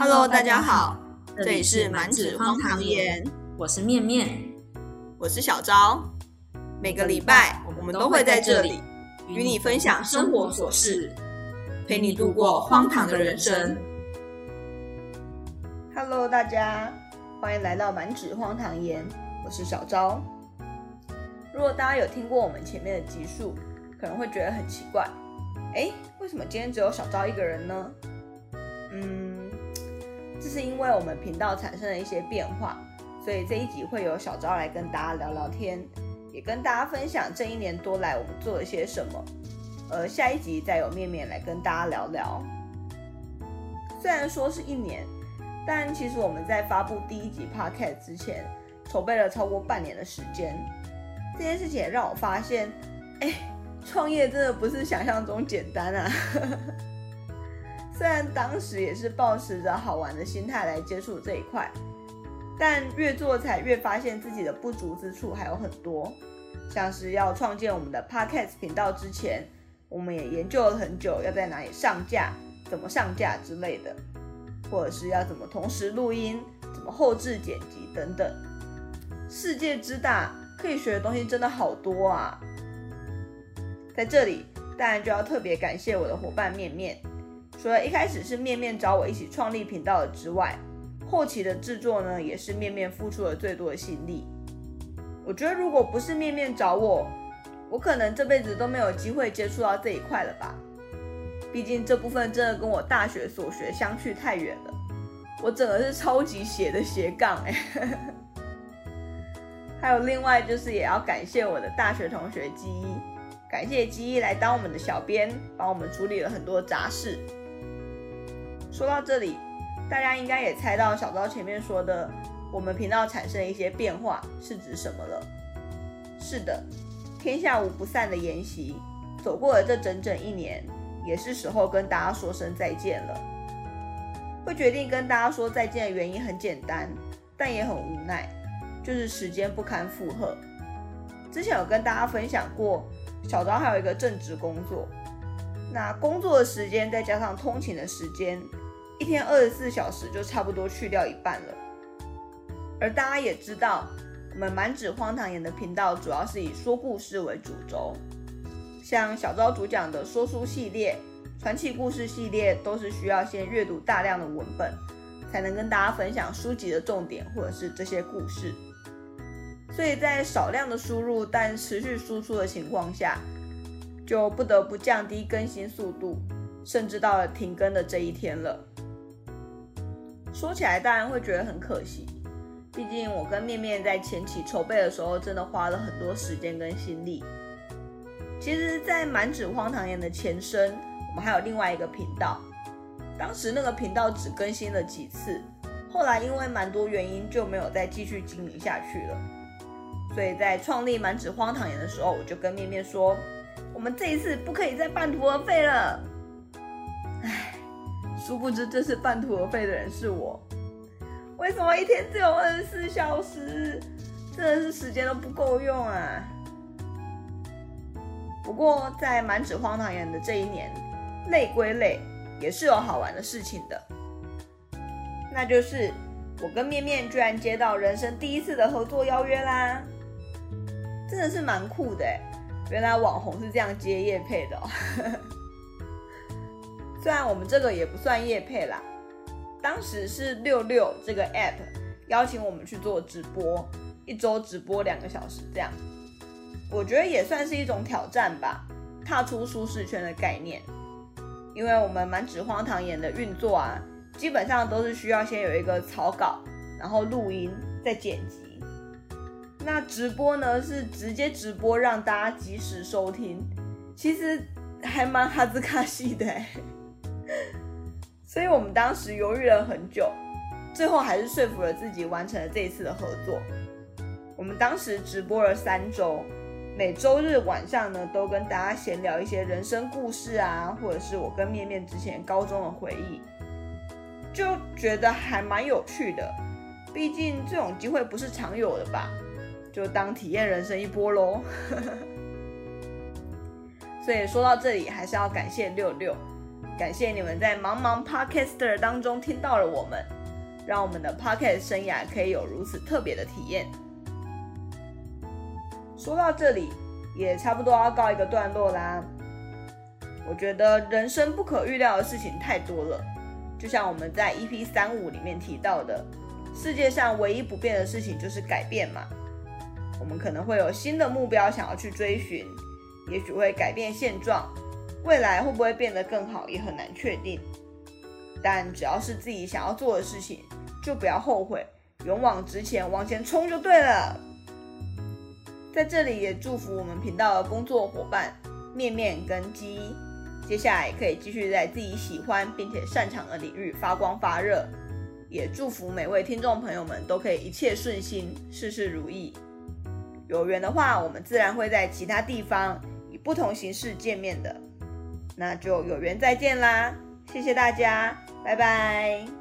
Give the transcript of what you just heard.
Hello，大家好，这里是满纸荒唐言，我是面面，我是小昭。每个礼拜我们都会在这里与你分享生活琐事，陪你度过荒唐的人生。Hello，大家欢迎来到满纸荒唐言，我是小昭。如果大家有听过我们前面的集数，可能会觉得很奇怪，哎，为什么今天只有小昭一个人呢？嗯。是因为我们频道产生了一些变化，所以这一集会有小昭来跟大家聊聊天，也跟大家分享这一年多来我们做了些什么。呃下一集再有面面来跟大家聊聊。虽然说是一年，但其实我们在发布第一集 podcast 之前，筹备了超过半年的时间。这件事情也让我发现，哎，创业真的不是想象中简单啊。虽然当时也是抱持着好玩的心态来接触这一块，但越做才越发现自己的不足之处还有很多。像是要创建我们的 podcast 频道之前，我们也研究了很久，要在哪里上架、怎么上架之类的，或者是要怎么同时录音、怎么后置剪辑等等。世界之大，可以学的东西真的好多啊！在这里，当然就要特别感谢我的伙伴面面。除了一开始是面面找我一起创立频道的之外，后期的制作呢，也是面面付出了最多的心力。我觉得如果不是面面找我，我可能这辈子都没有机会接触到这一块了吧。毕竟这部分真的跟我大学所学相去太远了。我整个是超级斜的斜杠哎。还有另外就是也要感谢我的大学同学基一，感谢基一来当我们的小编，帮我们处理了很多杂事。说到这里，大家应该也猜到小昭前面说的，我们频道产生一些变化是指什么了？是的，天下无不散的筵席，走过了这整整一年，也是时候跟大家说声再见了。会决定跟大家说再见的原因很简单，但也很无奈，就是时间不堪负荷。之前有跟大家分享过，小昭还有一个正职工作，那工作的时间再加上通勤的时间。一天二十四小时就差不多去掉一半了，而大家也知道，我们满纸荒唐言的频道主要是以说故事为主轴，像小昭主讲的说书系列、传奇故事系列，都是需要先阅读大量的文本，才能跟大家分享书籍的重点或者是这些故事，所以在少量的输入但持续输出的情况下，就不得不降低更新速度，甚至到了停更的这一天了。说起来当然会觉得很可惜，毕竟我跟面面在前期筹备的时候，真的花了很多时间跟心力。其实，在满纸荒唐言的前身，我们还有另外一个频道，当时那个频道只更新了几次，后来因为蛮多原因就没有再继续经营下去了。所以在创立满纸荒唐言的时候，我就跟面面说，我们这一次不可以再半途而废了。唉。殊不知，这次半途而废的人是我。为什么一天只有二十四小时？真的是时间都不够用啊！不过，在满纸荒唐言的这一年，累归累，也是有好玩的事情的。那就是我跟面面居然接到人生第一次的合作邀约啦！真的是蛮酷的原来网红是这样接叶配的。虽然我们这个也不算夜配啦，当时是六六这个 app 邀请我们去做直播，一周直播两个小时这样，我觉得也算是一种挑战吧，踏出舒适圈的概念。因为我们蛮纸荒唐言的运作啊，基本上都是需要先有一个草稿，然后录音再剪辑。那直播呢是直接直播让大家及时收听，其实还蛮哈兹卡西的 所以我们当时犹豫了很久，最后还是说服了自己完成了这一次的合作。我们当时直播了三周，每周日晚上呢都跟大家闲聊一些人生故事啊，或者是我跟面面之前高中的回忆，就觉得还蛮有趣的。毕竟这种机会不是常有的吧，就当体验人生一波喽。所以说到这里，还是要感谢六六。感谢你们在茫茫 Podcaster 当中听到了我们，让我们的 Podcast 生涯可以有如此特别的体验。说到这里，也差不多要告一个段落啦。我觉得人生不可预料的事情太多了，就像我们在 EP 三五里面提到的，世界上唯一不变的事情就是改变嘛。我们可能会有新的目标想要去追寻，也许会改变现状。未来会不会变得更好，也很难确定。但只要是自己想要做的事情，就不要后悔，勇往直前，往前冲就对了。在这里也祝福我们频道的工作伙伴面面跟鸡，接下来可以继续在自己喜欢并且擅长的领域发光发热。也祝福每位听众朋友们都可以一切顺心，事事如意。有缘的话，我们自然会在其他地方以不同形式见面的。那就有缘再见啦！谢谢大家，拜拜。